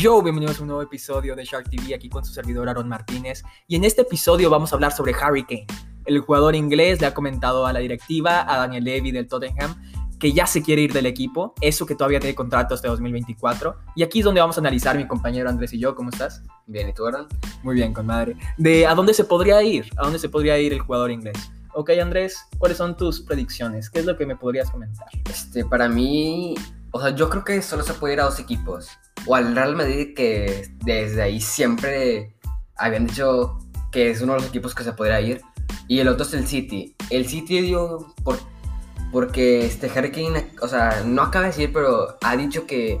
Yo, bienvenidos a un nuevo episodio de Shark TV aquí con su servidor Aaron Martínez. Y en este episodio vamos a hablar sobre Harry Kane. El jugador inglés le ha comentado a la directiva, a Daniel Levy del Tottenham, que ya se quiere ir del equipo, eso que todavía tiene contrato hasta 2024. Y aquí es donde vamos a analizar mi compañero Andrés y yo, ¿cómo estás? Bien, ¿y tú, Aaron? Muy bien, con madre. De a dónde se podría ir, a dónde se podría ir el jugador inglés. Ok, Andrés, ¿cuáles son tus predicciones? ¿Qué es lo que me podrías comentar? Este, para mí, o sea, yo creo que solo se puede ir a dos equipos. O al Real Madrid, que desde ahí siempre habían dicho que es uno de los equipos que se podría ir. Y el otro es el City. El City dio por, porque este Harry Kane, o sea, no acaba de decir, pero ha dicho que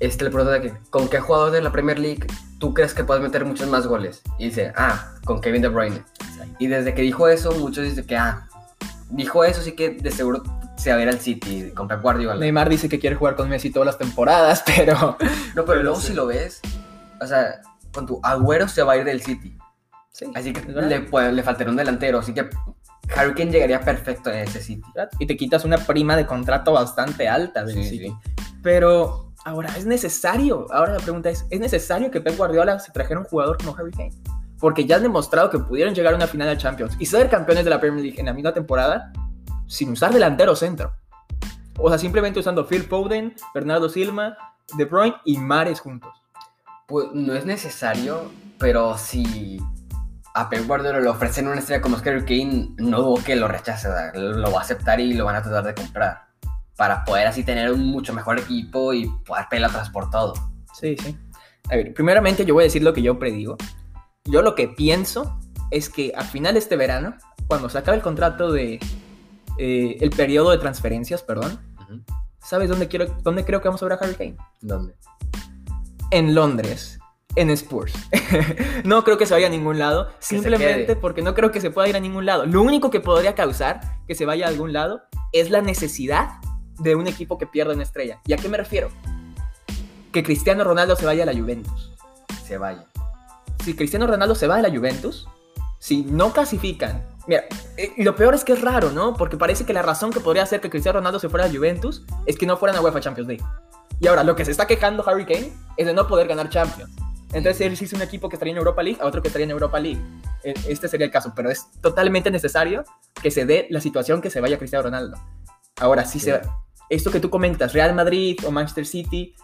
este le pregunta que con qué jugador de la Premier League tú crees que puedes meter muchos más goles. Y dice, ah, con Kevin De Bruyne. Y desde que dijo eso, muchos dicen que, ah, dijo eso, sí que de seguro se va a ir al City con Pep Guardiola. Neymar dice que quiere jugar con Messi todas las temporadas, pero... No, pero luego si lo ves, o sea, con tu Agüero se va a ir del City. Sí, Así que le, puede- le faltaría un delantero. Así que Harry Kane llegaría perfecto en ese City. Y te quitas una prima de contrato bastante alta del Sí, City. sí. Pero ahora es necesario. Ahora la pregunta es: ¿es necesario que Pep Guardiola se trajera un jugador como Harry Kane? Porque ya han demostrado que pudieron llegar a una final de Champions y ser campeones de la Premier League en la misma temporada sin usar delantero centro. O sea, simplemente usando Phil Foden, Bernardo Silva, De Bruyne y Mares juntos. Pues no es necesario, pero si a Pep Guardiola le ofrecen una estrella como Harry Kane, no dudo que lo rechace, lo va a aceptar y lo van a tratar de comprar. Para poder así tener un mucho mejor equipo y poder pelear atrás por todo. Sí, sí. A ver, primeramente yo voy a decir lo que yo predigo. Yo lo que pienso es que al final de este verano, cuando se acabe el contrato de... eh, el periodo de transferencias, perdón. ¿sabes dónde, quiero, dónde creo que vamos a ver a Harry Kane? ¿Dónde? En Londres, en Spurs. no creo que se vaya a ningún lado, simplemente porque no creo que se pueda ir a ningún lado. Lo único que podría causar que se vaya a algún lado es la necesidad de un equipo que pierda una estrella. ¿Y a qué me refiero? Que Cristiano Ronaldo se vaya a la Juventus. Se vaya. si Cristiano Ronaldo se va de la Juventus, si no clasifican, mira, eh, lo peor es que es raro, ¿no? Porque parece que la razón que podría hacer que Cristiano Ronaldo se fuera a Juventus es que no fueran a UEFA Champions League. Y ahora, lo que se está quejando Harry Kane es de no poder ganar Champions. Entonces él hizo un equipo que estaría en Europa League a otro que estaría en Europa League. Eh, Este sería el caso, pero es totalmente necesario que se dé la situación que se vaya Cristiano Ronaldo. Ahora, si Sí. se esto que tú comentas, Real Madrid o Manchester City,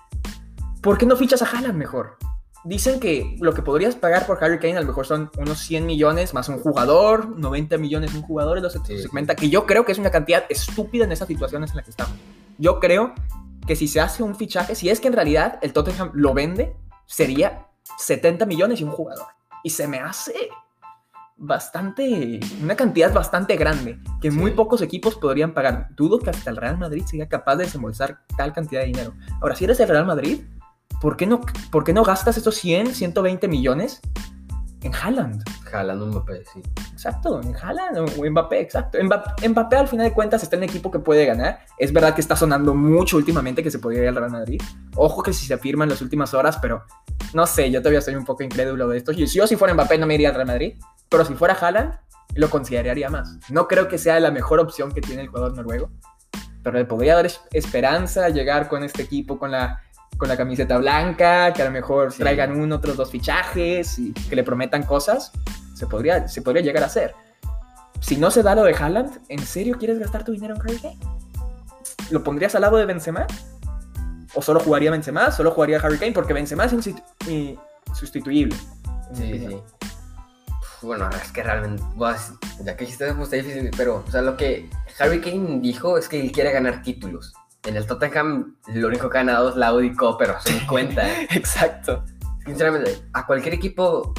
¿por qué no fichas a Haaland mejor? Dicen que lo que podrías pagar por Harry Kane a lo mejor son unos 100 millones más un jugador, 90 millones un jugador, es lo que Sí, se sí. comenta, que yo creo que es una cantidad estúpida en esas situaciones en las que estamos. Yo creo que si se hace un fichaje, si es que en realidad el Tottenham lo vende, sería 70 millones y un jugador. Y se me hace bastante, una cantidad bastante grande, que Sí. muy pocos equipos podrían pagar. Dudo que hasta el Real Madrid sería capaz de desembolsar tal cantidad de dinero. Ahora, si eres el Real Madrid, ¿por qué no, por qué no gastas esos 100, 120 millones en Haaland? Un Mbappé, sí. Exacto, en Haaland o Mbappé, exacto. Mbappé, Mbappé, al final de cuentas está en un equipo que puede ganar. Es verdad que está sonando mucho últimamente que se podría ir al Real Madrid. Ojo que si se afirma en las últimas horas, pero no sé, yo todavía estoy un poco incrédulo de esto. Yo, si yo si fuera Mbappé no me iría al Real Madrid, pero si fuera Haaland lo consideraría más. No creo que sea la mejor opción que tiene el jugador noruego, pero le podría dar es- esperanza llegar con este equipo con la con la camiseta blanca, que a lo mejor Sí. traigan uno, otros dos fichajes y que le prometan cosas se podría, se podría llegar a hacer. Si no se da lo de Haaland, ¿en serio quieres gastar tu dinero en Harry Kane? ¿Lo pondrías al lado de Benzema? ¿O solo jugaría Benzema? Solo jugaría Harry Kane porque Benzema es insustitu- insustituible. Sí, sí. Bueno, es que realmente, pues, ya que dijiste, pues está difícil, pero, o sea, lo que Harry Kane dijo es que él quiere ganar títulos. En el Tottenham, lo único que ha ganado es la Audi Cup, pero se cuenta. ¿eh? Exacto. Sinceramente, a cualquier equipo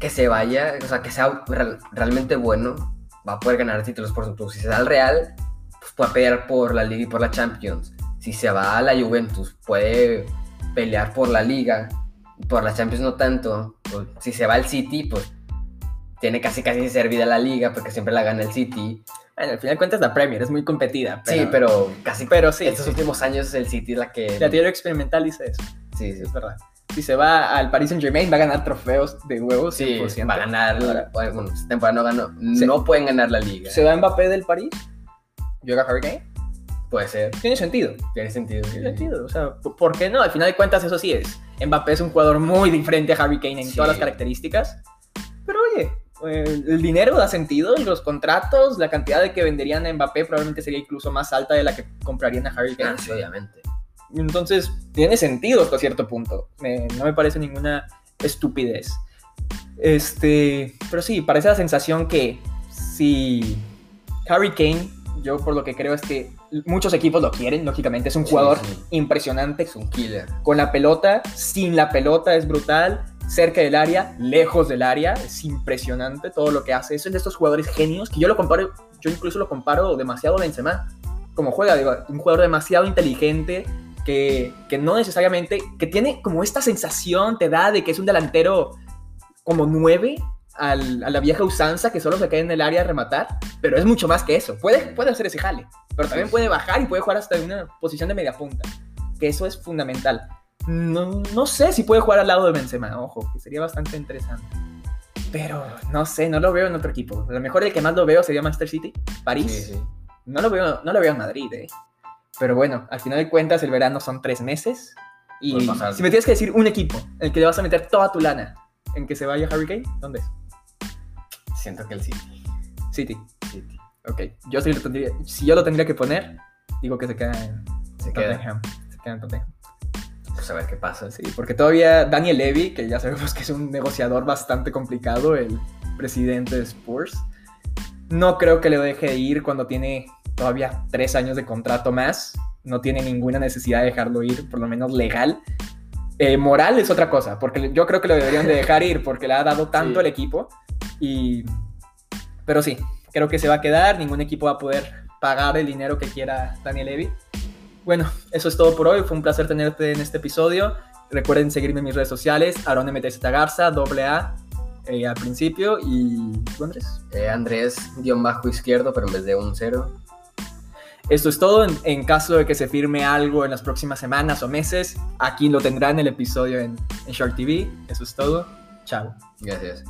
que se vaya, o sea, que sea real- realmente bueno, va a poder ganar títulos. Por ejemplo, si se da al Real, pues puede pelear por la Liga y por la Champions. Si se va a la Juventus, puede pelear por la Liga. Por la Champions no tanto. Pues, si se va al City, pues tiene casi casi servida la Liga porque siempre la gana el City. Bueno, al final de cuentas la Premier es muy competida. Pero, sí, pero casi Pero sí, estos sí. últimos años el City es la que... La teoría experimental dice eso. sí, sí. Es verdad. Si se va al Paris Saint Germain va a ganar trofeos de huevos. Sí, 100%. va a ganar. Bueno, esta temporada no ganó. Sí. No pueden ganar la liga. ¿Se va Mbappé del París? ¿Llega Harry Kane? Puede ser. Tiene sentido. Tiene sentido. Tiene sí. sentido. O sea, ¿por qué no? Al final de cuentas, eso sí es. Mbappé es un jugador muy diferente a Harry Kane en todas las características. Pero oye, el dinero da sentido, los contratos, la cantidad de que venderían a Mbappé probablemente sería incluso más alta de la que comprarían a Harry Kane. Ah, sí, obviamente. Entonces, tiene sentido hasta cierto punto. No me parece ninguna estupidez. Este, pero sí, parece la sensación que si Harry Kane, yo por lo que creo es que muchos equipos lo quieren, lógicamente, es un Sí, jugador sí. impresionante. Es un killer. Con la pelota, sin la pelota es brutal, cerca del área, lejos del área, es impresionante todo lo que hace. Es de estos jugadores genios que yo lo comparo, yo incluso lo comparo demasiado a Benzema. Como juega, digo, un jugador demasiado inteligente que, que no necesariamente, que tiene como esta sensación, te da de que es un delantero como nueve al- a la vieja usanza que solo se queda en el área a rematar, pero es mucho más que eso. Puede, puede hacer ese jale, pero también puede bajar y puede jugar hasta una posición de media punta, que eso es fundamental. No, no sé si puede jugar al lado de Benzema, ojo, que sería bastante interesante. Pero no sé, no lo veo en otro equipo. A lo mejor el que más lo veo sería Manchester City, París. Sí, sí. No lo veo, no lo veo en Madrid, eh. Pero bueno, al final de cuentas el verano son tres meses. Y si me tienes que decir un equipo en el que le vas a meter toda tu lana en que se vaya Harry Kane, ¿dónde es? Siento que el City. City. City. Ok, yo sí lo tendría, si yo lo tendría que poner, digo que se queda en Se queda. Tottenham. Se queda en Tottenham. Pues a ver qué pasa. Sí, porque todavía Daniel Levy, que ya sabemos que es un negociador bastante complicado, el presidente de Spurs, no creo que le deje ir cuando tiene todavía tres años de contrato más. No tiene ninguna necesidad de dejarlo ir, por lo menos legal. Eh, moral es otra cosa, porque yo creo que lo deberían de dejar ir, porque le ha dado tanto Sí. el equipo. Y... Pero sí, creo que se va a quedar, ningún equipo va a poder pagar el dinero que quiera Daniel Levy. Bueno, eso es todo por hoy. Fue un placer tenerte en este episodio. Recuerden seguirme en mis redes sociales, Aaron MTZ Garza, doble A eh, al principio. Y ¿tú, Andrés? Eh, Andrés, guion bajo izquierdo, pero en vez de un cero. Esto es todo. En, en caso de que se firme algo en las próximas semanas o meses, aquí lo tendrán el episodio en, en Shark TV. Eso es todo. Chao. Gracias.